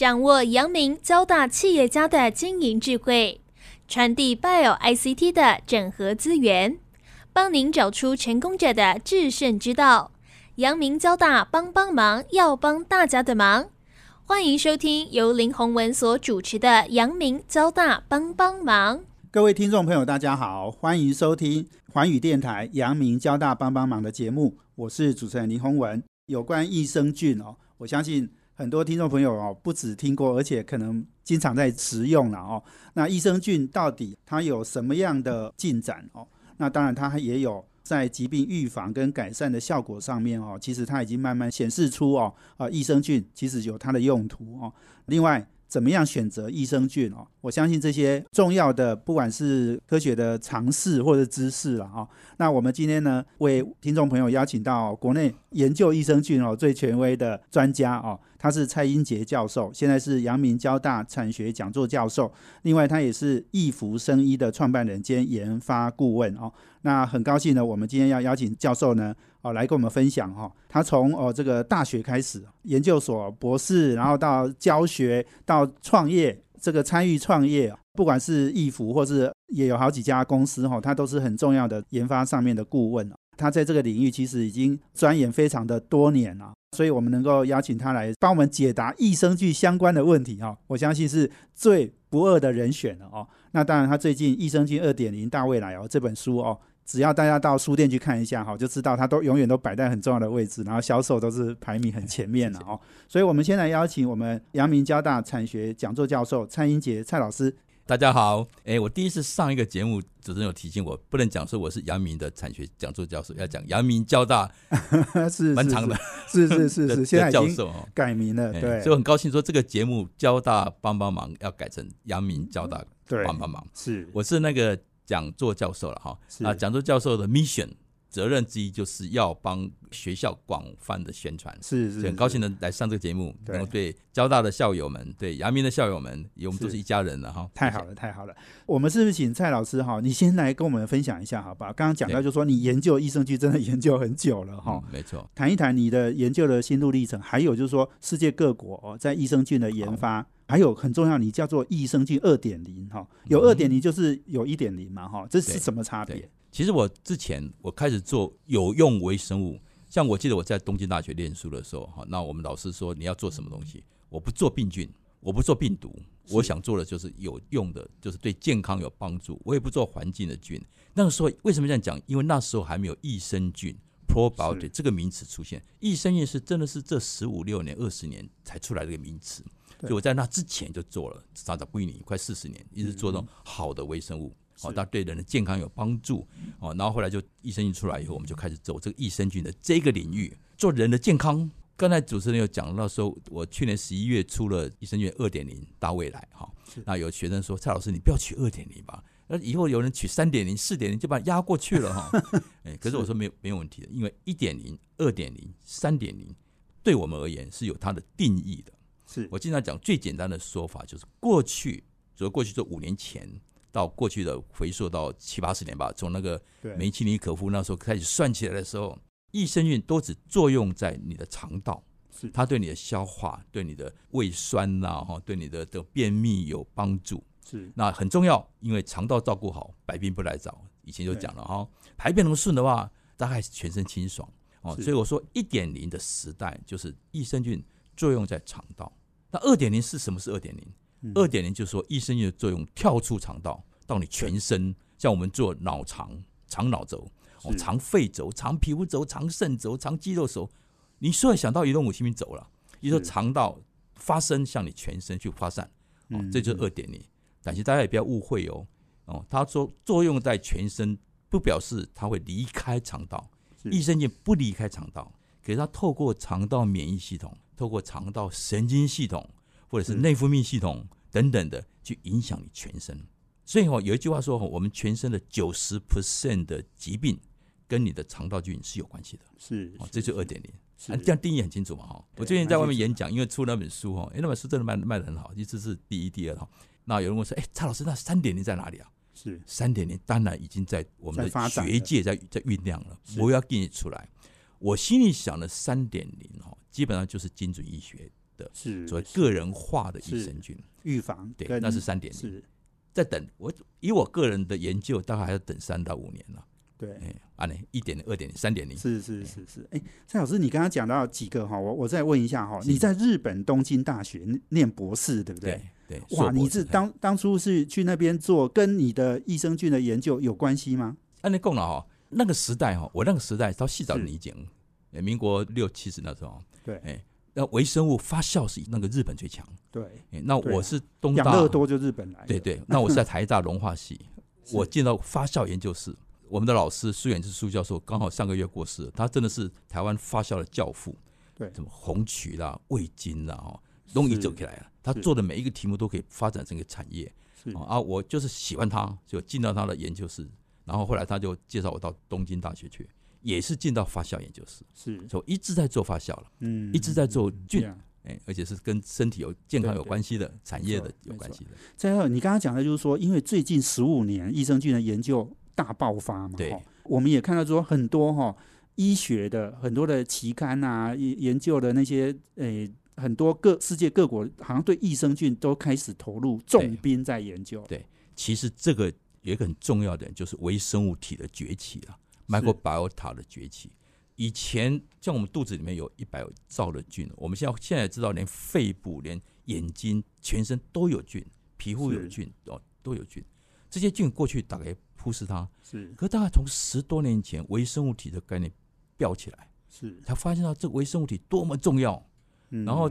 掌握阳明交大企业家的经营智慧，传递 Bio ICT 的整合资源，帮您找出成功者的制胜之道。阳明交大帮帮忙，要帮大家的忙。欢迎收听由林宏文所主持的阳明交大帮帮忙。各位听众朋友，大家好，欢迎收听环宇电台阳明交大帮帮忙的节目，我是主持人林宏文。有关益生菌哦，我相信很多听众朋友哦，不止听过，而且可能经常在食用了哦。那益生菌到底它有什么样的进展哦？那当然它也有。在疾病预防跟改善的效果上面哦，其实它已经慢慢显示出哦，啊，益生菌其实有它的用途哦。另外，怎么样选择益生菌哦？我相信这些重要的，不管是科学的常识或者知识了哈。那我们今天呢，为听众朋友邀请到国内研究益生菌哦最权威的专家哦。他是蔡英杰教授，现在是阳明交大产学讲座教授。另外，他也是易福生医的创办人兼研发顾问哦。那很高兴呢，我们今天要邀请教授呢，哦，来跟我们分享哈。他从哦这个大学开始，研究所博士，然后到教学，到创业，这个参与创业，不管是易福或是也有好几家公司哈，他都是很重要的研发上面的顾问。他在这个领域其实已经钻研非常的多年了。所以，我们能够邀请他来帮我们解答益生菌相关的问题哈，我相信是最不二的人选了哦。那当然，他最近《益生菌二点零大未来》哦这本书哦，只要大家到书店去看一下哈，就知道它都永远都摆在很重要的位置，然后销售都是排名很前面的哦。所以，我们先来邀请我们阳明交大产学讲座教授蔡英杰蔡老师。大家好，哎，我第一次上一个节目，主持人有提醒我，不能讲说我是阳明的产学讲座教授，要讲阳明交大，是蛮长的，是是是是，现在教授改名了，对，所以很高兴说这个节目交大帮帮忙要改成阳明交大帮帮忙，是，我是那个讲座教授了哈，啊，讲座教授的 mission。责任之一就是要帮学校广泛的宣传，是是，很高兴能来上这个节目，然后对交大的校友们，对阳明的校友们，我们都是一家人了哈。太好了，太好了。我们是不是请蔡老师哈？你先来跟我们分享一下好吧？刚刚讲到就说你研究益生菌真的研究很久了哈，没错。谈一谈你的研究的心路历程，还有就是说世界各国哦在益生菌的研发，还有很重要，你叫做益生菌二点零哈，有二点零就是有一点零嘛哈，这是什么差别？其实我之前我开始做有用微生物，像我记得我在东京大学念书的时候，哈，那我们老师说你要做什么东西，我不做病菌，我不做病毒，我想做的就是有用的，就是对健康有帮助。我也不做环境的菌。那个时候为什么这样讲？因为那时候还没有益生菌 （probiotic） 这个名词出现，益生菌是真的是这十五六年、二十年才出来这个名词。所以我在那之前就做了，早早不一年，快四十年，一直做这种好的微生物。哦，它对人的健康有帮助哦。然后后来就益生菌出来以后，我们就开始走这个益生菌的这个领域，做人的健康。刚才主持人有讲到说，我去年十一月出了益生菌二点零大未来哈。那有学生说，蔡老师你不要取二点零吧，那以后有人取三点零、四点零就把它压过去了哈。哎，可是我说没有没有问题的，因为一点零、二点零、三点零对我们而言是有它的定义的。是我经常讲最简单的说法就是过去，主要过去这五年前。到过去的回溯到七八十年吧，从那个梅奇尼可夫那时候开始算起来的时候，益生菌都只作用在你的肠道，是它对你的消化、对你的胃酸呐，哈，对你的的便秘有帮助，是那很重要，因为肠道照顾好，百病不来找。以前就讲了哈，排便能顺的话，大概是全身清爽哦。所以我说一点零的时代就是益生菌作用在肠道，那二点零是什么？是二点零？二点零就是说，益生菌的作用跳出肠道到你全身，像我们做脑肠、肠脑轴、哦肠肺轴、肠皮肤轴、肠肾轴、肠肌肉轴，你所有想到移动五七米走了，你说肠道发生向你全身去发散，哦，这就是二点零。但是大家也不要误会哦，哦，它说作用在全身，不表示它会离开肠道，益生菌不离开肠道，可是它透过肠道免疫系统，透过肠道神经系统。或者是内分泌系统等等的，去影响你全身。所以哦，有一句话说，我们全身的九十 percent 的疾病跟你的肠道菌是有关系的。是，哦，这就二点零，这样定义很清楚嘛？哈，我最近在外面演讲，因为出那本书哈，哎，那本书真的卖卖的很好，一直是第一、第二哈。那有人问说，哎，蔡老师，那三点零在哪里啊？是，三点零当然已经在我们的学界在在酝酿了，我要给你出来。我心里想的三点零哦，基本上就是精准医学。的是所谓个人化的益生菌。预防对，那是三点零。是再等我以我个人的研究，大概还要等三到五年了。对。哎，啊呢，一点零、二点零、三点零，是是是是，哎，蔡老师，你刚刚讲到几个哈，我我再问一下哈，你在日本东京大学念博士，对不对？对对。哇，你是士当当初是去那边做，跟你的益生菌的研究有关系吗？按那供了哈，那个时代哈，我那个时代到细早是理解，哎，民国六七十那时候，对哎，那微生物发酵是那个日本最强，对，哎，那我是东大，养乐多就日本来的，对对，那我是在台大融化系，我进到发酵研究室，我们的老师苏远志苏教授刚好上个月过世，他真的是台湾发酵的教父，对什么红曲啦、味精啦，哦，容易是走起来了。他做的每一个题目都可以发展成一个产业是哦啊！我就是喜欢他，就进到他的研究室，然后后来他就介绍我到东京大学去，也是进到发酵研究室，是，所以一直在做发酵了，嗯一直在做菌而且是跟身体有健康有关系的产业的有关系的，再有，你刚刚讲的就是说，因为最近十五年益生菌的研究大爆发嘛，对。齁我们也看到说很多哈、医学的很多的期刊啊，研研究的那些诶、很多各世界各国好像对益生菌都开始投入重兵在研究，对其实这个有一个很重要的，就是微生物体的崛起啊，microbiota 的崛起。以前像我们肚子里面有一百兆的菌，我们现在现在知道，连肺部、连眼睛、全身都有菌，皮肤有菌哦，都有菌。这些菌过去大概忽视它，是可大概从十多年前，微生物体的概念飙起来，是，才发现到这个微生物体多么重要。嗯然后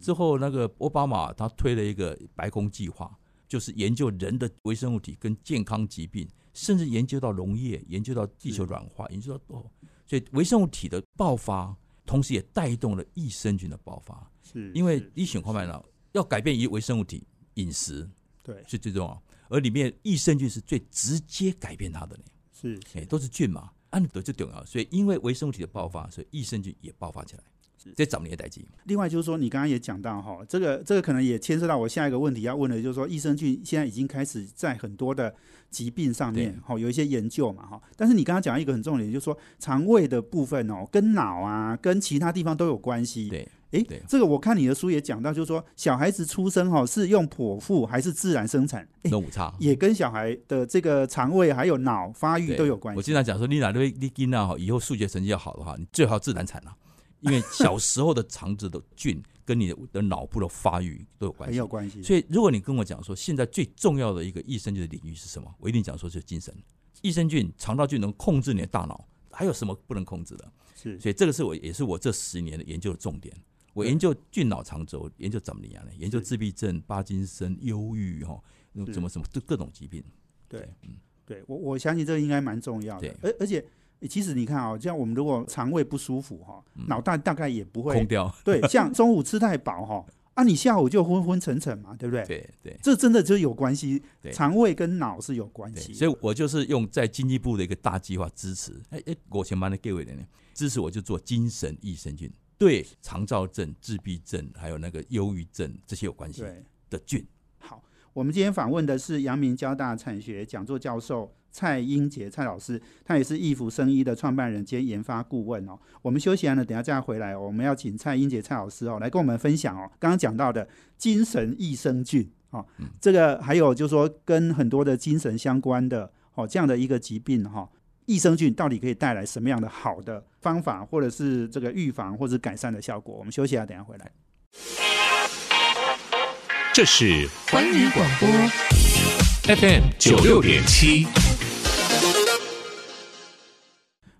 之后，那个奥巴马他推了一个白宫计划，就是研究人的微生物体跟健康疾病，甚至研究到农业，研究到地球软化，研究到哦，所以微生物体的爆发，同时也带动了益生菌的爆发。是因为是你选快慢了，要改变一微生物体饮食对是最重要，而里面益生菌是最直接改变它的呢，是哎，都是菌嘛，按得就重要。所以因为微生物体的爆发，所以益生菌也爆发起来。这早年代际，另外就是说，你刚刚也讲到哈，这个这个可能也牵涉到我下一个问题要问的，就是说益生菌现在已经开始在很多的疾病上面哈有一些研究嘛哈。但是你刚刚讲一个很重点，就是说肠胃的部分哦，跟脑啊，跟其他地方都有关系。对，诶对，这个我看你的书也讲到，就是说小孩子出生哈是用剖腹还是自然生产，诶那误差。也跟小孩的这个肠胃还有脑发育都有关系。我经常讲说，你哪对你囡啊，以后数学成绩要好的话，你最好自然产啊，因为小时候的肠子的菌跟你的的脑部的发育都有关系很有。关系。所以，如果你跟我讲说，现在最重要的一个益生菌的领域是什么，我一定讲说是精神。益生菌、肠道菌能控制你的大脑，还有什么不能控制的？是所以这个是我也是我这十年的研究的重点。我研究菌脑肠轴，研究怎么样呢？研究自闭症、巴金森、忧郁哈，怎么什么各各种疾病。对嗯，对我我相信这个应该蛮重要的对。而而且诶其实你看啊、像我们如果肠胃不舒服哈、嗯脑袋大概也不会空掉，对，像中午吃太饱哈、啊，你下午就昏昏沉沉嘛，对不对？对对这真的就有关系，对肠胃跟脑是有关对，系。所以我就是用在经济部的一个大计划支持，哎哎，我前班的各位人呢，支持我就做精神益生菌，对肠燥症、自闭症还有那个忧郁症这些有关系，的菌。好，我们今天访问的是阳明交大产学讲座教授蔡英杰蔡老师，他也是易福生医的创办人兼研发顾问哦。我们休息完了，等下再回来哦，我们要请蔡英杰蔡老师哦来跟我们分享哦，刚刚讲到的精神益生菌哦，嗯这个还有就是说跟很多的精神相关的哦这样的一个疾病哈、益生菌到底可以带来什么样的好的方法，或者是这个预防或者改善的效果？我们休息一下，等下回来。这是环宇广播 FM 九六点七。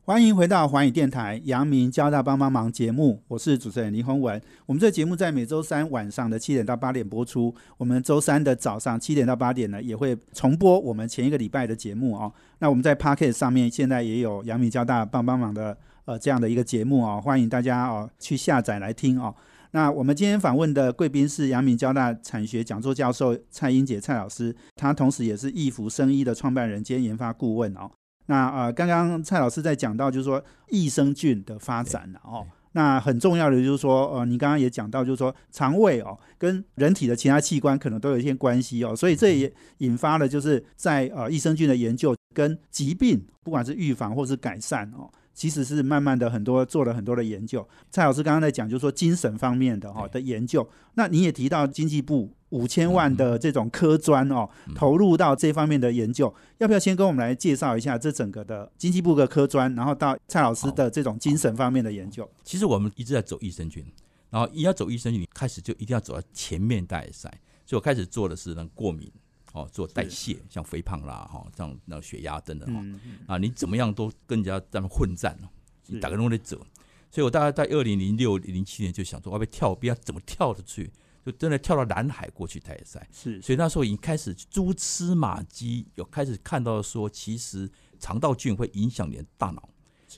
欢迎回到环宇电台阳明交大帮帮忙节目，我是主持人林宏文。我们这节目在每周三晚上的七点到八点播出，我们周三的早上七点到八点呢也会重播我们前一个礼拜的节目哦。那我们在 Pocket 上面现在也有阳明交大帮帮忙的呃这样的一个节目哦，欢迎大家哦去下载来听哦。那我们今天访问的贵宾是阳明交大产学讲座教授蔡英杰蔡老师，他同时也是易福生医的创办人兼研发顾问哦。那呃，刚刚蔡老师在讲到，就是说益生菌的发展哦。那很重要的就是说，呃，你刚刚也讲到，就是说肠胃哦，跟人体的其他器官可能都有一些关系哦，所以这也引发了就是在呃益生菌的研究跟疾病，不管是预防或是改善哦，其实是慢慢的很多做了很多的研究。蔡老师刚刚在讲，就是说精神方面的哈的研究。那你也提到经济部五千万的这种科专哦，投入到这方面的研究，要不要先跟我们来介绍一下这整个的经济部的科专，然后到蔡老师的这种精神方面的研究？其实我们一直在走益生菌，然后一要走益生菌，你开始就一定要走到前面大赛，所以我开始做的是那过敏。哦，做代谢，像肥胖啦，哈，这样那血压等等哈，啊，你怎么样都跟人家在那混战哦，你打个弄得走，所以我大概在二零零六零七年就想说，要不要跳，不要怎么跳得去，就真的跳到南海过去台赛，是，所以那时候已经开始蛛丝马迹，有开始看到说，其实肠道菌会影响你的大脑，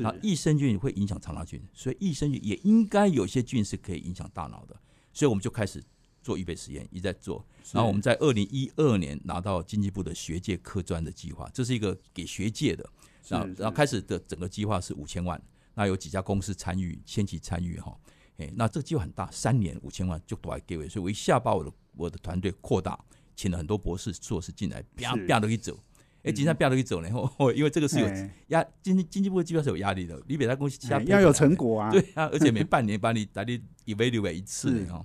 啊，益生菌会影响肠道菌，所以益生菌也应该有些菌是可以影响大脑的，所以我们就开始。做预备实验，一直在做。然后我们在二零一二年拿到经济部的学界科专的计划，这是一个给学界的。然后，然后开始的整个计划是五千万，那有几家公司参与，先期参与哈。哎，那这个计划很大，三年五千万就多来给我，所以我一下把我的我的团队扩大，请了很多博士硕士进来，啪啪都一走。哎，今天啪都一走了，然 后因为这个是有压经济经济部的计划是有压力的，你比他公司要有成果啊。对啊，而且每半年把你把你 evaluate 一次哈。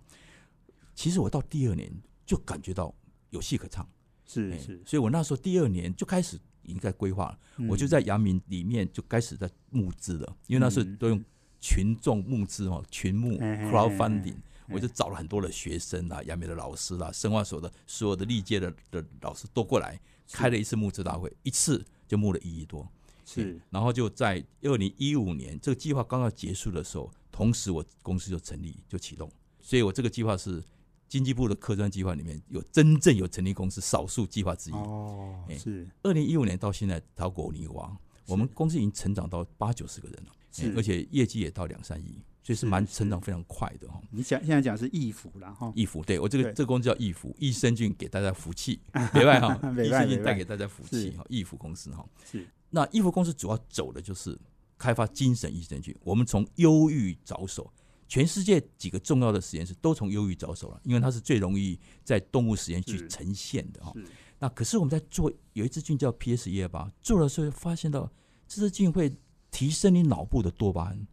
其实我到第二年就感觉到有戏可唱，是是，所以我那时候第二年就开始已经在规划了，我就在阳明里面就开始在募资了，因为那时候都用群众募资哦，群募 crowdfunding，我就找了很多的学生啊，阳明的老师啦，生化所的所有的历届的的老师都过来开了一次募资大会，一次就募了一亿多，是，然后就在二零一五年这个计划刚要结束的时候，同时我公司就成立就启动，所以我这个计划是。经济部的科专计划里面有真正有成立公司少数计划之一。哦，是。二零一五年到现在，淘果泥王，我们公司已经成长到八九十个人了，是。而且业绩也到两三亿，所以是蛮成长非常快的哈。你讲现在讲是易福了哈，易福对我这个这个公司叫易福，益生菌给大家福气，别外哈，益生菌带给大家福气哈，易福公司哈。是。那易福公司主要走的就是开发精神益生菌，我们从忧郁着手。全世界几个重要的实验室都从忧郁着手了，因为它是最容易在动物实验去呈现的哈。那可是我们在做有一支菌叫 PS 一二八，做的时候发现到这支菌会提升你脑部的多巴胺，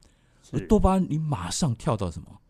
而多巴胺你马上跳到什么？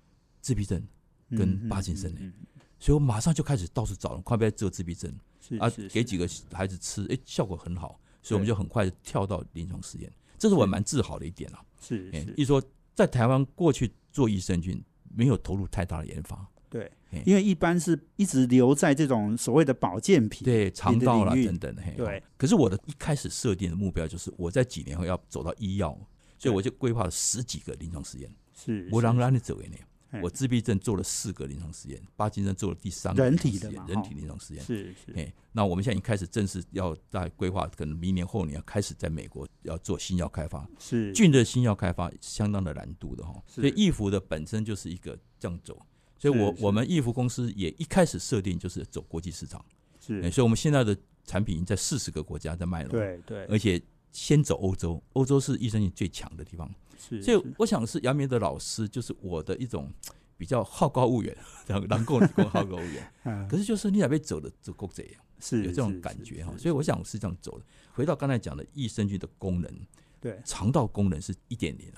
自闭症跟帕金森呢？所以我马上就开始到处找，快不快治自闭症？啊，给几个孩子吃，哎，效果很好，所以我们就很快跳到临床实验，这是我蛮自豪的一点啊。是，一说在台湾过去。做益生菌没有投入太大的研发，对，因为一般是一直留在这种所谓的保健品，对，肠道啦等等嘿，对。可是我的一开始设定的目标就是我在几年后要走到医药，所以我就规划了十几个临床实验，是，我让让你走一年。我自闭症做了四个临床实验，巴金森做了第三个人体的人体临床实验，是是。哎，那我们现在已经开始正式要在规划，可能明年后年要开始在美国要做新药开发。是。菌的新药开发相当的难度的哈，所以易福的本身就是一个这样走，所以我我们易福公司也一开始设定就是走国际市场，是，所以我们现在的产品已经在四十个国家在卖了，对对，而且先走欧洲，欧洲是益生菌最强的地方，是，所以我想是杨明的老师就是我的一种。比较好高骛远，然后能够能够好高骛远。可是就是你那边走的这够这样，是有这种感觉哈。所以我想是这样走的。回到刚才讲的益生菌的功能，对肠道功能是一点零，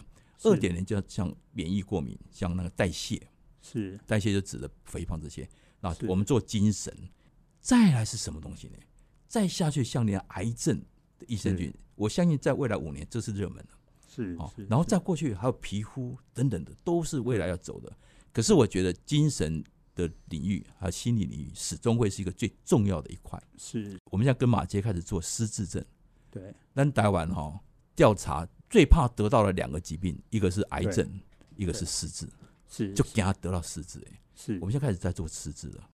二点零就像免疫过敏，像那个代谢，是代谢就指的肥胖这些。那我们做精神，再来是什么东西呢？再下去像连癌症的益生菌，我相信在未来五年这是热门的，是哦。然后再过去还有皮肤等等的，都是未来要走的。可是我觉得精神的领域还有心理领域始终会是一个最重要的一块。是。我们现在跟马杰开始做失智症，对，但台湾哈调查最怕得到了两个疾病，一个是癌症，一个是失智，是就给他得到失智哎，是。我们现在开始在做失智了，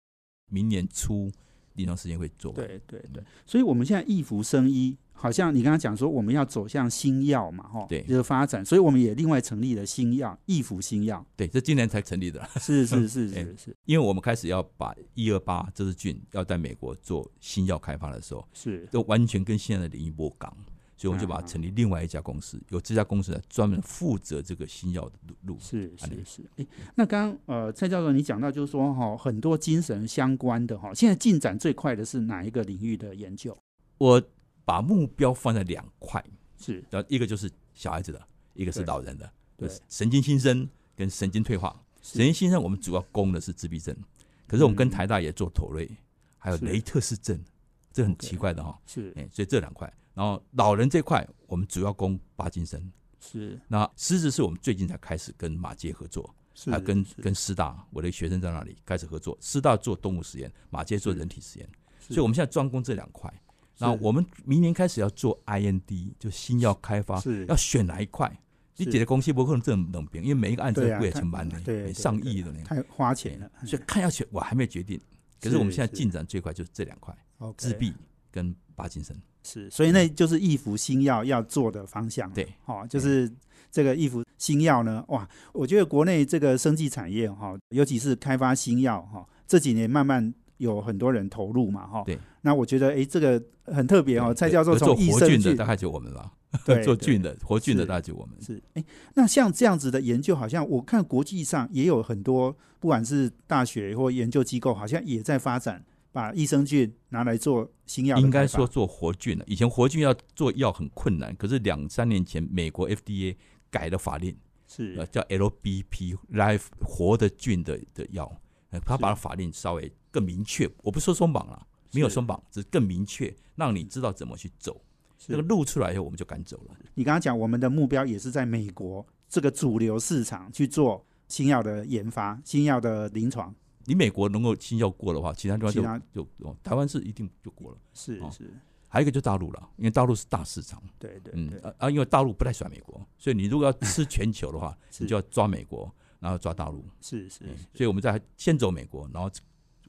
明年初临床时间会做。对对对，所以我们现在易福生医。好像你刚刚讲说我们要走向新药嘛，哈，对，就是发展，所以我们也另外成立了新药益福新药，对，这今年才成立的，是是 是是是，因为我们开始要把一二八这支菌要在美国做新药开发的时候，是都完全跟现在的领域不港，所以我们就把它成立另外一家公司，由这家公司来专门负责这个新药的路。是是是，哎，那刚刚呃蔡教授你讲到就是说哈，很多精神相关的哈，现在进展最快的是哪一个领域的研究？我。把目标放在两块，是，然后一个就是小孩子的，一个是老人的，对就是神经新生跟神经退化。神经新生我们主要攻的是自闭症，可是我们跟嗯台大也做妥瑞，还有雷特氏症，这很奇怪的哈。是哎，所以这两块，然后老人这块我们主要攻巴金森，是那狮子是我们最近才开始跟马街合作，是还跟跟师大，我的学生在那里开始合作，师大做动物实验，马街做人体实验，所以我们现在专攻这两块。是那我们明年开始要做 IND，就新药开发，是要选哪一块？你是姐的公司不可能这么冷冰，因为每一个案子贵也成万呢，对对上对亿的呢，太花钱了，所以看要选我还没决定。可是我们现在进展最快就是这两块，自闭跟帕金森。是，所以那就是易服新药要做的方向。对，哦，就是这个易服新药呢，哇，我觉得国内这个生技产业哈，尤其是开发新药哈，这几年慢慢有很多人投入嘛哈。对。那我觉得哎，这个很特别哦，对蔡教授做从益生菌活菌的大概就我们了，对 做菌的活菌的大概就我们。是哎，那像这样子的研究，好像我看国际上也有很多，不管是大学或研究机构，好像也在发展，把益生菌拿来做新药应该说做活菌了。以前活菌要做药很困难，可是两三年前美国 FDA 改了法令，是呃，叫 LBP Life 活的菌的的药，呃他把法令稍微更明确。我不说松绑了，没有松绑，只是更明确，让你知道怎么去走。是这个路出来以后，我们就敢走了。你刚刚讲，我们的目标也是在美国这个主流市场去做新药的研发、新药的临床。你美国能够新药过的话，其他地方就就哦，台湾是一定就过了。哦是是，还有一个就大陆了，因为大陆是大市场，对对嗯对，啊啊，因为大陆不太喜欢美国，所以你如果要吃全球的话，你就要抓美国，然后抓大陆。是是嗯所以我们在先走美国，然后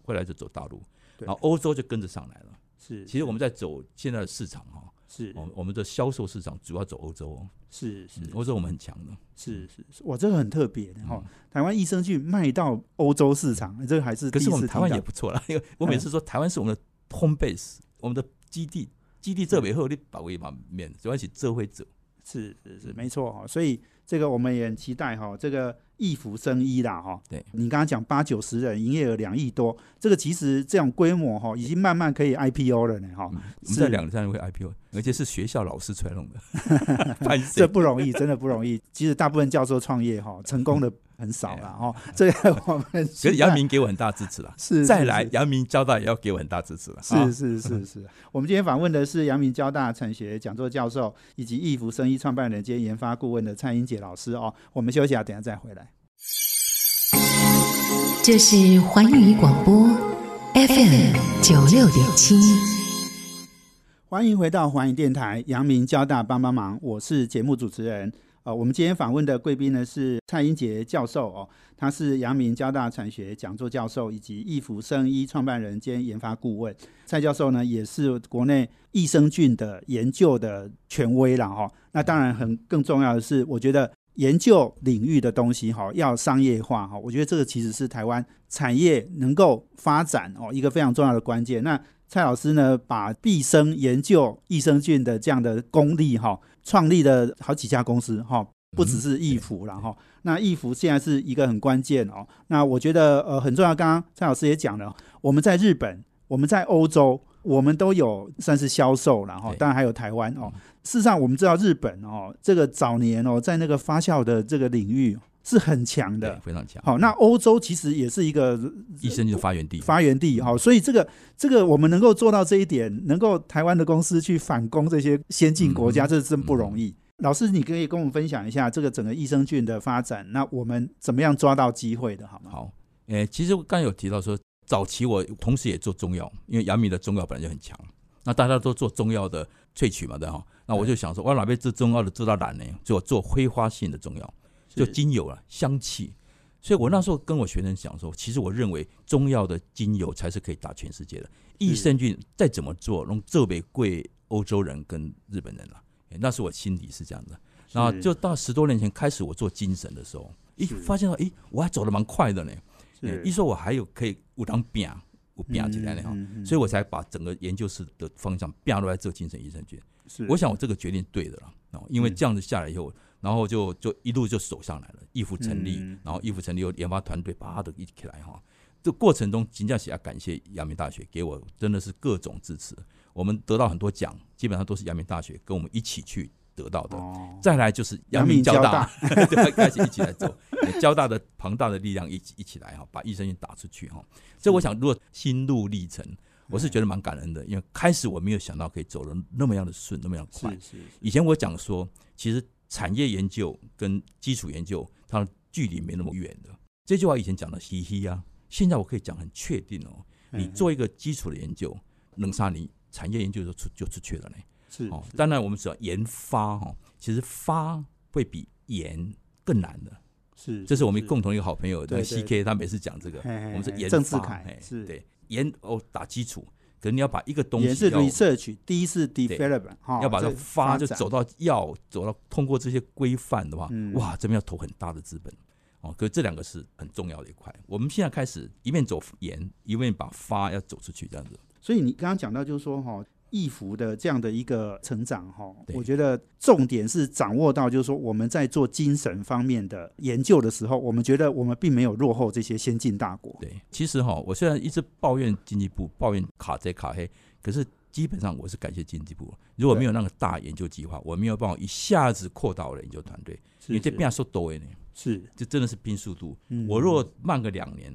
后来就走大陆，然后欧洲就跟着上来了。是。其实我们在走现在的市场哈，是我我们的销售市场主要走欧洲哦，是是嗯欧洲我们很强的。是是，是哇，这个很特别的哈嗯。台湾益生菌卖到欧洲市场，这个还是可是我们台湾也不错啦，因为我每次说台湾是我们的 home base，我们的基地，基地这边后你把位把面，主要是这会走。是是是，嗯没错哈。所以这个我们也很期待哈，这个益福生医啦哈。对你刚刚讲八九十人，营业额两亿多，这个其实这种规模哈，已经慢慢可以 IPO 了呢哈。嗯，我们是在两三年会 IPO，而且是学校老师出来弄的，拍这？不容易，真的不容易。其实大部分教授创业哈，成功的很少了 哈。这个我们可是杨明给我很大支持了，是再来是是阳明交大也要给我很大支持了。啊是是是是，我们今天访问的是阳明交大产学讲座教授以及易福生医创办人兼研发顾问的蔡英杰老师哦。我们休息啊，等下再回来。这是环宇广播 FM 九六点七。欢迎回到环宇电台阳明交大帮帮忙，我是节目主持人。呃，我们今天访问的贵宾呢是蔡英杰教授哦，他是阳明交大产学讲座教授以及易福生医创办人兼研发顾问。蔡教授呢也是国内益生菌的研究的权威了哈、那当然很更重要的是，我觉得研究领域的东西哈要商业化哈，我觉得这个其实是台湾产业能够发展哦一个非常重要的关键。那蔡老师呢，把毕生研究益生菌的这样的功力哈，创立了好几家公司哈，不只是益福了哈。那益福现在是一个很关键哦。那我觉得呃很重要，刚刚蔡老师也讲了，我们在日本，我们在欧洲，我们都有算是销售了哈，对当然还有台湾哦。事实上，我们知道日本哦，这个早年哦，在那个发酵的这个领域是很强的，。非常强。好，那欧洲其实也是一个医生的发源地，发源地哈，所以这个这个我们能够做到这一点，能够台湾的公司去反攻这些先进国家，嗯这真不容易。老师，你可以跟我们分享一下这个整个益生菌的发展，那我们怎么样抓到机会的，好吗？好，诶、其实我刚才有提到说，早期我同时也做中药，因为杨明的中药本来就很强，那大家都做中药的萃取嘛，对哈。那我就想说，我哪边做中药的做到懒呢？就做挥发性的中药，就精油啊，香气。所以我那时候跟我学生讲说，其实我认为中药的精油才是可以打全世界的。益生菌再怎么做，能这北贵欧洲人跟日本人了、诶那是我心里是这样的。然后就到十多年前开始，我做精神的时候，一是发现到，诶，我还走得蛮快的呢。一说我还有可以有当变，有变起来的哈，所以我才把整个研究室的方向变落来做精神益生菌。是我想我这个决定对的了哦，因为这样子下来以后，然后就就一路就走上来了，义父成立，然后义父成立又研发团队，啪的一起来哈。这过程中，金价喜要感谢阳明大学给我真的是各种支持，我们得到很多奖，基本上都是阳明大学跟我们一起去得到的。哦，再来就是阳阳明明交大 开始一起来做，交大的庞大的力量一起一起来哈，把益生菌打出去哈。所以我想，如果心路历程，我是觉得蛮感恩的，因为开始我没有想到可以走的那么样的顺，那么样快。是是以前我讲说，其实产业研究跟基础研究它的距离没那么远的。这句话以前讲的嘻嘻啊，现在我可以讲很确定哦。你做一个基础的研究，能杀你产业研究就出就出去了呢。是哦，当然我们只要研发哈，其实发会比研更难的。是，这是我们共同一个好朋友，对那 CK 他每次讲这个，我们是研发，是对研哦打基础，可能你要把一个东西也是要 research，第一是 development 哈，要把它发就走到要走到通过这些规范的话，嗯哇，这边要投很大的资本哦。可是这两个是很重要的一块。我们现在开始一面走研，一面把发要走出去，这样子。所以你刚刚讲到，就是说哈，易服的这样的一个成长哈，对我觉得重点是掌握到，就是说我们在做精神方面的研究的时候，我们觉得我们并没有落后这些先进大国。对，其实哈，我虽然一直抱怨经济部，抱怨卡这卡黑，可是基本上我是感谢经济部。如果没有那个大研究计划，我没有办法一下子扩大我的研究团队，因为这变速多呢，是，这真的是拼速度。嗯我若慢个两年，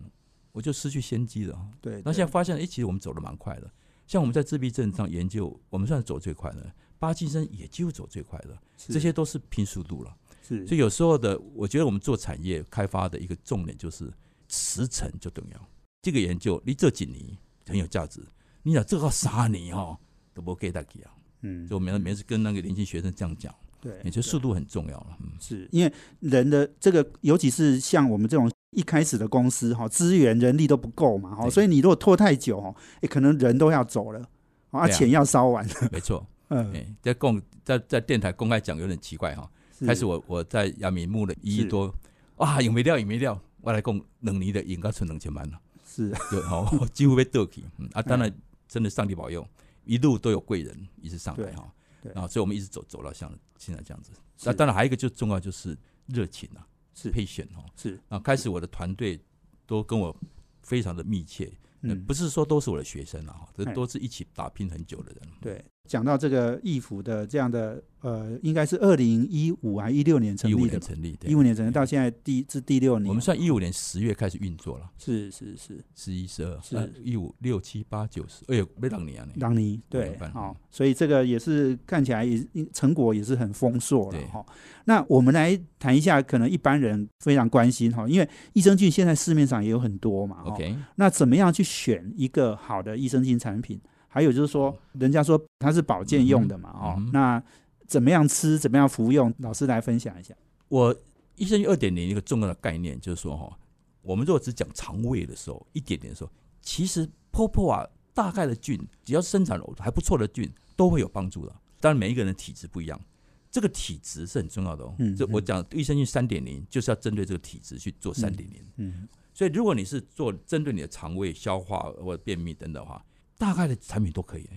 我就失去先机了。对，那现在发现，哎、其实我们走的蛮快的。像我们在自闭症上研究，我们算是走最快的，巴金森也几乎走最快的，这些都是拼速度了。是，所以有时候的，我觉得我们做产业开发的一个重点就是时程就重要。这个研究你这几年很有价值，你想这个三年哈都不给大家啊。嗯就我每每次跟那个年轻学生这样讲，对，也就速度很重要了。嗯，是因为人的这个，尤其是像我们这种一开始的公司哈，资源人力都不够嘛哈，所以你如果拖太久哈，诶可能人都要走了，啊，钱要烧完。了，没错。嗯，哎、在公在在电台公开讲有点奇怪哈。开始我我在阳明募了一亿多，哇，有没料有没料，我来讲两年的应该存两千万了，是。就哦几乎被倒去。嗯啊，当然真的上帝保佑，一路都有贵人一直上来对哈。对。然后所以我们一直走走到像现在这样子。是。那当然还有一个就重要就是热情啊，是 patient 哈。是，啊，开始我的团队都跟我非常的密切，呃嗯不是说都是我的学生啊，哈，这哎都是一起打拼很久的人。对。讲到这个易服的这样的呃，应该是二零一五还一六年成立的吧，年成立，对。一五年成立到现在第至第六年，我们算一五年十月开始运作了。是是是，十一、十二、是。一五、六七、八九十，哎呦，没两年啊你。朗尼对年半，好、所以这个也是看起来也成果也是很丰硕了对。哈。那我们来谈一下，可能一般人非常关心哈，因为益生菌现在市面上也有很多嘛 OK，那怎么样去选一个好的益生菌产品？还有就是说，人家说它是保健用的嘛哦，那怎么样吃，怎么样服用？老师来分享一下。我益生菌二点零一个重要的概念就是说哈，我们如果只讲肠胃的时候，一点点的时候，其实 POPO 啊，大概的菌，只要生产还不错的菌，都会有帮助的。当然每一个人的体质不一样，这个体质是很重要的哦。嗯这我讲益生菌三点零，就是要针对这个体质去做三点零。嗯，所以如果你是做针对你的肠胃、消化或者便秘等等的话，大概的产品都可以的。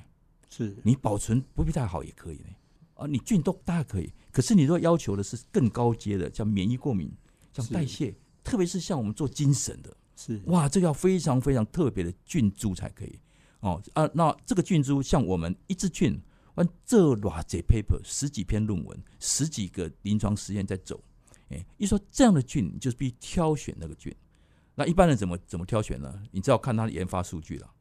是你保存不必太好也可以呢。啊，你菌都大概可以，可是你如果要求的是更高阶的，像免疫过敏、像代谢，特别是像我们做精神的，是哇，这个要非常非常特别的菌株才可以。哦啊，那这个菌株像我们一支菌，完这偌这 paper 十几篇论文，十几个临床实验在走。哎，一说这样的菌，你就必须挑选那个菌。那一般人怎么怎么挑选呢？你只要看它的研发数据了。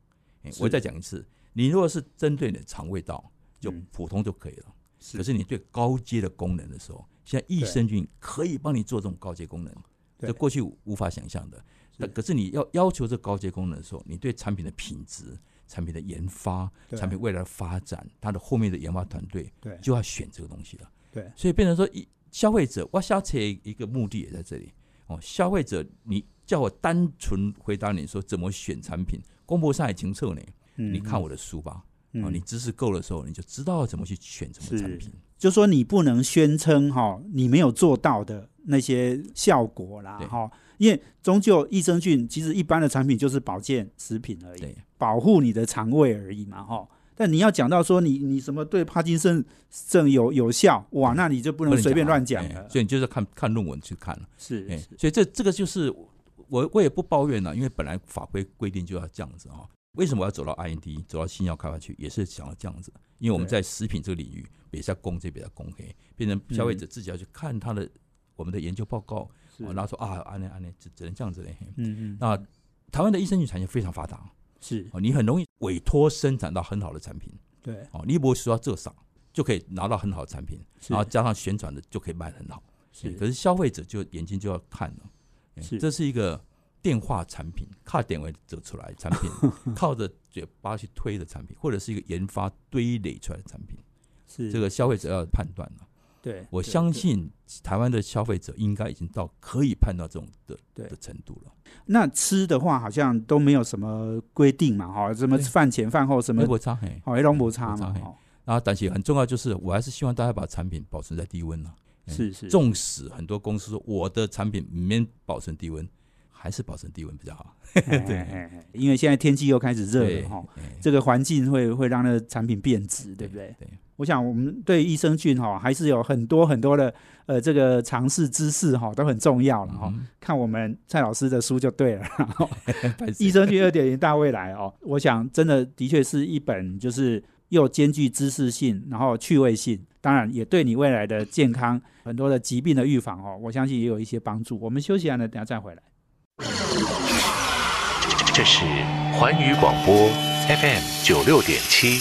哎，我再讲一次，你如果是针对你的肠胃道，就嗯普通就可以了。是可是你对高阶的功能的时候，现在益生菌可以帮你做这种高阶功能，对这过去无法想象的。那可是你要要求这高阶功能的时候，你对产品的品质、产品的研发、产品未来的发展，它的后面的研发团队对就要选这个东西了。对所以变成说，一消费者，我消切一个目的也在这里哦。消费者，你叫我单纯回答你说怎么选产品，公布上海清澈呢？嗯你看我的书吧。嗯哦，你知识够的时候，你就知道怎么去选什么产品。就说你不能宣称哈，你没有做到的那些效果啦对哈，因为终究益生菌其实一般的产品就是保健食品而已对，保护你的肠胃而已嘛哈。但你要讲到说你你什么对帕金森症有有效哇，那你就不不能随便啊乱讲了。哎所以你就是看看论文去看了。是，所以这这个就是我我也不抱怨了，因为本来法规规定就要这样子哈。为什么我要走到 IND，走到新药开发区，也是想要这样子，因为我们在食品这个领域，别在公这边在供黑，变成消费者自己要去看他的我们的研究报告，然后说啊，安内安内，只只能这样子嘞。嗯嗯，那台湾的益生菌产业非常发达是。哦，你很容易委托生产到很好的产品对，哦，你不会说这少就可以拿到很好的产品，然后加上宣传的就可以卖得很好。是。可是消费者就眼睛就要看了，哎是。这是一个电话产品，靠点位走出来产品，靠着嘴巴去推的产品，或者是一个研发堆垒出来的产品，是。这个消费者要判断了。对，我相信台湾的消费者应该已经到可以判断这种的的程度了。那吃的话好像都没有什么规定嘛，哈，什么饭前饭后什么差嘿，好，一龙不差没差，嘛哦。然后但是很重要就是，我还是希望大家把产品保存在低温了。哎是是，纵使很多公司说我的产品没保存低温，还是保存低温比较好。对因为现在天气又开始热了哈，哎这个环境会会让那个产品变质，对不对？对，我想我们对益生菌哈还是有很多很多的呃这个尝试知识哈都很重要了哈。嗯看我们蔡老师的书就对了。拍谁益生菌二点零大未来哦，我想真的的确是一本就是又兼具知识性，然后趣味性，当然也对你未来的健康很多的疾病的预防哦，我相信也有一些帮助。我们休息完了，等下再回来。这是环宇广播 FM 九六点七。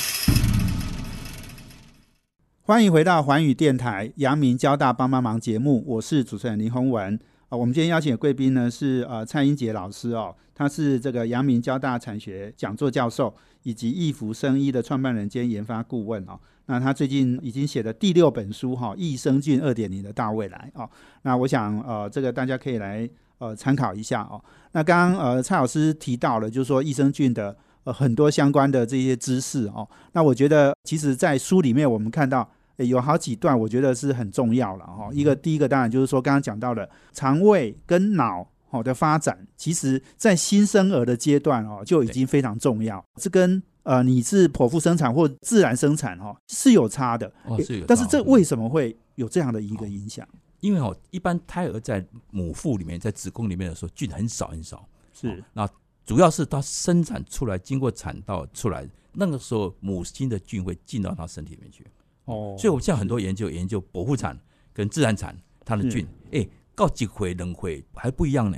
欢迎回到环宇电台阳明交大帮帮忙节目，我是主持人林宏文。啊、我们今天邀请的贵宾呢是呃蔡英杰老师哦，他是这个阳明交大产学讲座教授，以及易福生医的创办人兼研发顾问哦。那他最近已经写的第六本书哈、益生菌二点零的大未来哦。那我想呃这个大家可以来呃参考一下哦。那刚刚呃蔡老师提到了，就是说益生菌的呃很多相关的这些知识哦。那我觉得其实，在书里面我们看到。有好几段，我觉得是很重要了哈。一个第一个当然就是说，刚刚讲到的肠胃跟脑好的发展，其实在新生儿的阶段哦就已经非常重要。这跟呃你是剖腹生产或自然生产哦是有差的，哦是有但是这为什么会有这样的一个影响？因为哦，一般胎儿在母腹里面，在子宫里面的时候，菌很少很少。是哦那主要是它生产出来，经过产道出来，那个时候母亲的菌会进到它身体里面去。哦所以，我们现在很多研究研究剖腹产跟自然产，它的菌，哎，告几回轮回还不一样呢。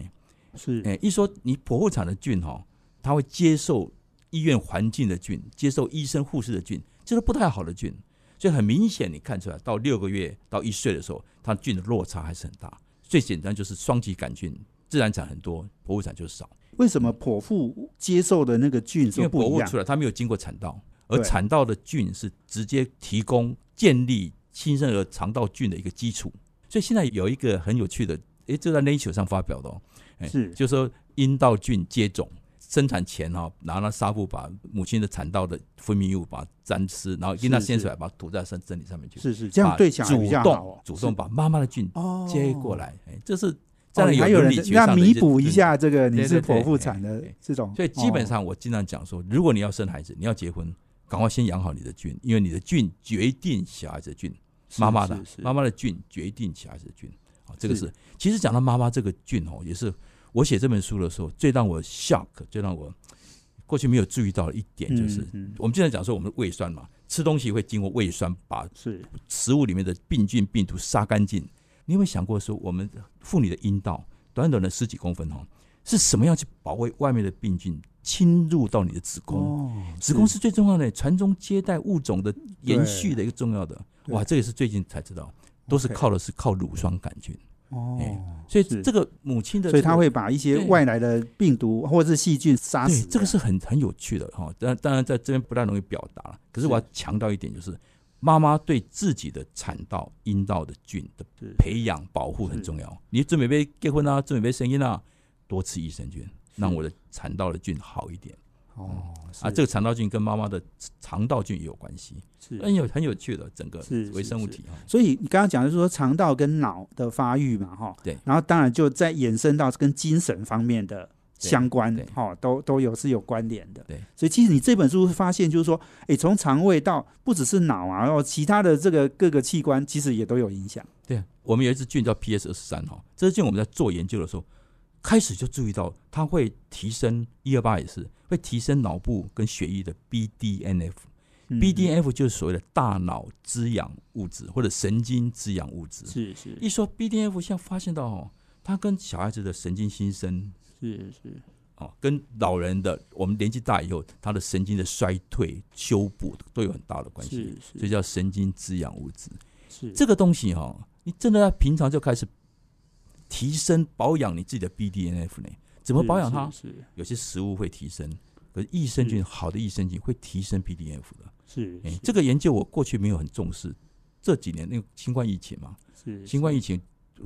是哎，一说你剖腹产的菌哈，它会接受医院环境的菌，接受医生护士的菌，这是不太好的菌。所以很明显，你看出来到六个月到一岁的时候，它菌的落差还是很大。最简单就是双极杆菌，自然产很多，剖腹产就少。为什么剖腹接受的那个菌因为是不一样剖腹出？来，它没有经过产道，而产道的菌是直接提供建立新生儿肠道菌的一个基础。所以现在有一个很有趣的，诶，就在 Nature 上发表的哦，诶是。就说阴道菌接种，生产前哈、哦，拿那纱布把母亲的产道的分泌物把它沾湿，然后阴道是是掀出来，把它涂在身身体上面去，是是，这样把对小孩主动主动把妈妈的菌哦。接过来，哎，这是哦这样还有理学要弥补一下这个你是剖腹产的对这种，所以基本哦上我经常讲说，如果你要生孩子，你要结婚，赶快先养好你的菌，因为你的菌决定小孩子的菌，是妈妈的是是妈妈的菌决定小孩子的菌。啊，这个是是其实讲到妈妈这个菌哦，也是我写这本书的时候最让我 shock，最让我过去没有注意到的一点，就是、嗯嗯我们经常讲说我们的胃酸嘛，吃东西会经过胃酸把食物里面的病菌病毒杀干净。你有没有想过说，我们妇女的阴道短短的十几公分哦，是什么样去保卫外面的病菌侵入到你的子宫？哦，子宫是最重要的，传宗接代物种的延续的一个重要的。对哇，这也是最近才知道，都是靠的是靠乳酸杆菌。哦哎，所以这个母亲的、所以他会把一些外来的病毒或者是细菌杀死，，这个是很很有趣的哈。当，当然在这边不太容易表达了。可是是我要强调一点，就是妈妈对自己的产道、阴道的菌的培养保护很重要。你准备被结婚啊，准备被生婴啊，多吃益生菌，让我的产道的菌好一点哦啊。这个肠道菌跟妈妈的肠道菌也有关系，是很有很有趣的整个微生物是体哈。所以你刚刚讲的是说肠道跟脑的发育嘛，哈，对然后当然就再延伸到跟精神方面的相关对，哈，都都有是有关联的。对，所以其实你这本书会发现，就是说，哎，从肠胃到不只是脑啊，然后其他的这个各个器官，其实也都有影响。对啊，我们有一支菌叫 PS 二十三哈，这支菌我们在做研究的时候，开始就注意到它会提升一二八也是会提升脑部跟血液的 BDNF。嗯 BDNF 就是所谓的大脑滋养物质或者神经滋养物质。是是一说 BDNF，现在发现到哦，它跟小孩子的神经新生是是哦，跟老人的我们年纪大以后，他的神经的衰退、修补都有很大的关系，是是所以叫神经滋养物质。是这个东西哈、你真的要平常就开始提升保养你自己的 BDNF 呢？怎么保养它？是有些食物会提升，可是益生菌好的益生菌会提升 BDNF 的。是哎、这个研究我过去没有很重视，这几年那个新冠疫情嘛，是新冠疫情，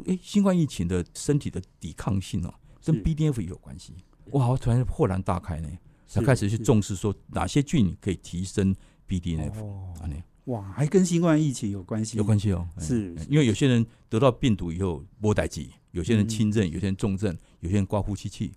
哎、新冠疫情的身体的抵抗性哦，跟 BDNF 也有关系。哇，我突然豁然大开呢，才是开始去重视说哪些菌可以提升 BDNF 哦啊？那哇，还跟新冠疫情有关系？有关系哦，哎是哎因为有些人得到病毒以后波代剂，有些人嗯轻症，有些人重症，有些人挂呼吸器，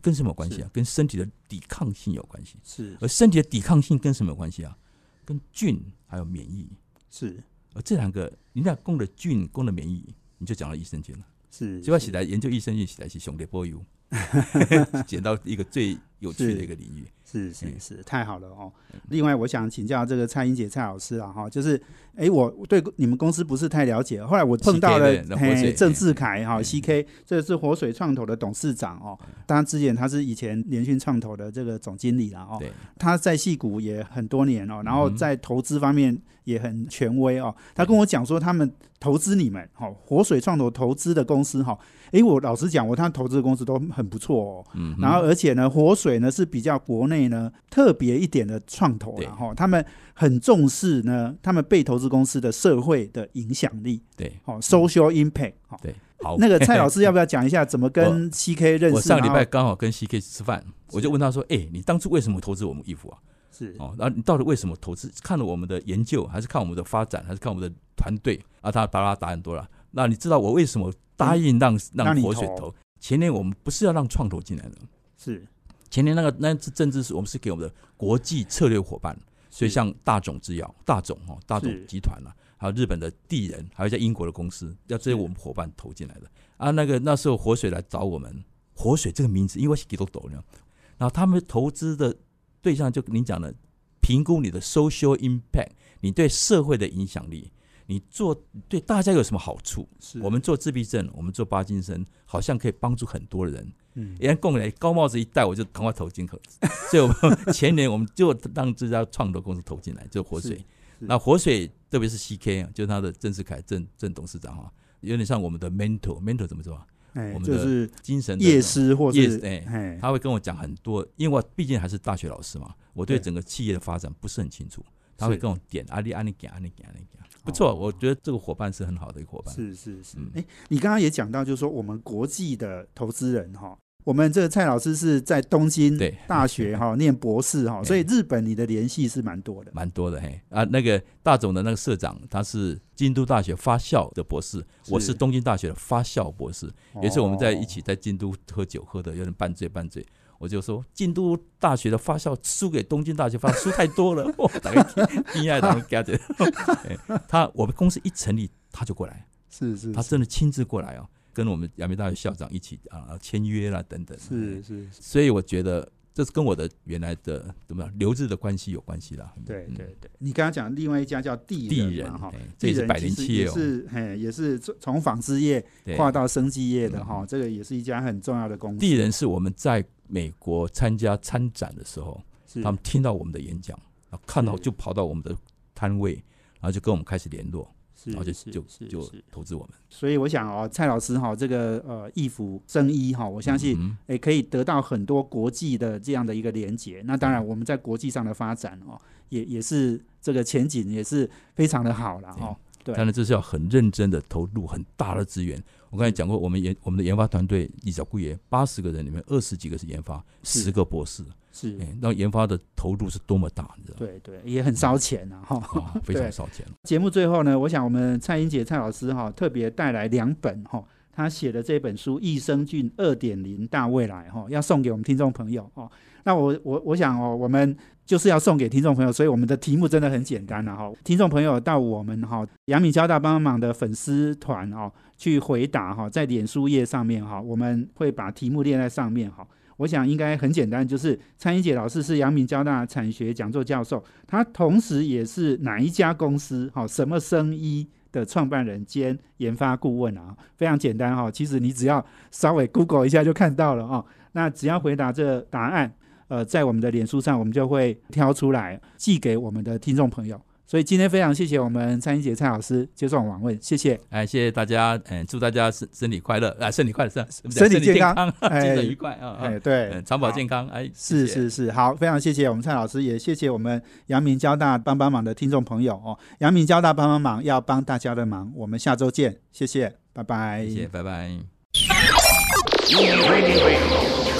跟什么有关系啊？跟身体的抵抗性有关系。是而身体的抵抗性跟什么有关系啊？跟菌还有免疫。是而这两个，你俩供的菌，供的免疫，你就讲到益生菌了。是，就要起来研究益生菌，起来是兄弟波油，捡到一个最有趣的一个领域。是是嗯是，太好了哦。另外，我想请教这个蔡英姐蔡老师啊，哈，就是，哎，我对你们公司不是太了解，后来我碰到了嘿郑志凯哈嗯，CK，这是活水创投的董事长哦。当然之前他是以前联讯创投的这个总经理了哦。对，他在戏股也很多年哦，然后嗯在投资方面也很权威哦。他跟我讲说，他们投资你们，哈，活水创投投资的公司哈，诶，我老实讲，我他投资的公司都很不错哦。嗯，然后而且呢，活水呢是比较国内呢特别一点的创投对然后他们很重视呢，他们被投资公司的社会的影响力，对哦，social impact，哦。对，好。那个蔡老师 要不要讲一下怎么跟 CK 认识？我上礼拜刚好跟 CK 吃饭，我就问他说：“哎、你当初为什么投资我们衣服啊？是哦，然后你到底为什么投资？看了我们的研究，还是看我们的发展，还是看我们的团队？”啊，他巴拉答很多了。那你知道我为什么答应让、让让活水投？前年我们不是要让创投进来的，是前年那个那次政治是我们是给我们的国际策略伙伴，所以像大种制药、大种哦、大种集团啊，还有日本的地人，还有一家英国的公司，要这些我们伙伴投进来的啊。那个那时候活水来找我们，活水这个名字，因为我是给都懂了，然后他们投资的对象就您讲的，评估你的 social impact，你对社会的影响力。你做对大家有什么好处？是，我们做自闭症，我们做巴金森，好像可以帮助很多人。嗯人家供来高帽子一戴，我就赶快投进口。所以我们前年我们就让这家创投公司投进来，就活水。那活水特别是 CK 啊，就是他的郑世凯郑郑董事长哈，有点像我们的 mentor，mentor 怎么说啊？哎我们的就是精神的夜师或是夜哎哎他会跟我讲很多，因为我毕竟还是大学老师嘛，我对对整个企业的发展不是很清楚。他会跟我点啊，你啊你讲啊你讲啊你讲，不错，我觉得这个伙伴是很好的一个伙伴。是是是嗯，哎、你刚刚也讲到，就是说我们国际的投资人哈，我们这个蔡老师是在东京对大学哈念博士哈，对所以 日本你的联系是蛮多的。蛮多的嘿啊，那个大总的那个社长，他是京都大学发校的博士，我是东京大学的发校博士。有一次我们在一起在京都喝酒，喝的有点半醉半醉，我就说京都大学的发校输给东京大学发酵输太多了，哇，大家听爱 他们家着。哎他我们公司一成立他就过来，是是是他真的亲自过来哦，跟我们阳明大学校长一起啊签约啦等等。是是，所以我觉得这是跟我的原来的怎么样留日的关系有关系啦。嗯对对对。你刚刚讲另外一家叫地地人人嘛哈哎，这也是地人百其实也灵企业哦是嘿也是从从纺织业对跨到生技业的哈，嗯这个也是一家很重要的公司。地人是我们在美国参加参展的时候，他们听到我们的演讲，然后看到就跑到我们的摊位，然后就跟我们开始联络，然后就就就投资我们。所以我想哦，蔡老师哈，这个呃义府生医哈，我相信嗯也可以得到很多国际的这样的一个连接。那当然，我们在国际上的发展哦，也也是这个前景也是非常的好了哈。对当然这是要很认真的投入很大的资源。我刚才讲过，我们研我们的研发团队李小顾爷八十个人里面二十几个是研发，十个博士，是，哎，那研发的投入是多么大，你知道吗？对对，也很烧钱啊哈。啊，非常烧钱。节目最后呢，我想我们蔡英杰蔡老师哈特别带来两本哈他写的这本书《益生菌二点零大未来》哈，要送给我们听众朋友哦。那我我我想哦，我们就是要送给听众朋友，所以我们的题目真的很简单了哈。听众朋友到我们哈阳明交大帮帮忙的粉丝团哦去回答哈，在脸书页上面哈，我们会把题目列在上面哈。我想应该很简单，就是蔡英杰老师是阳明交大产学讲座教授，他同时也是哪一家公司哈什么生医的创办人兼研发顾问啊，非常简单哈。其实你只要稍微 Google 一下就看到了啊。那只要回答这答案，呃，在我们的脸书上，我们就会挑出来寄给我们的听众朋友。所以今天非常谢谢我们蔡英杰蔡老师接受访问，谢谢。哎，谢谢大家，嗯，祝大家身身体快乐啊，身体快乐，身 身体健康，精神愉快啊，哎，对，长保健康，哎，是是是，好，非常谢谢我们蔡老师，也谢谢我们阳明交大帮帮忙的听众朋友哦，阳明交大帮帮忙要帮大家的忙，我们下周见，谢谢，拜拜，谢谢，拜拜。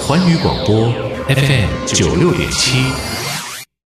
环宇广播 FM 九六点七。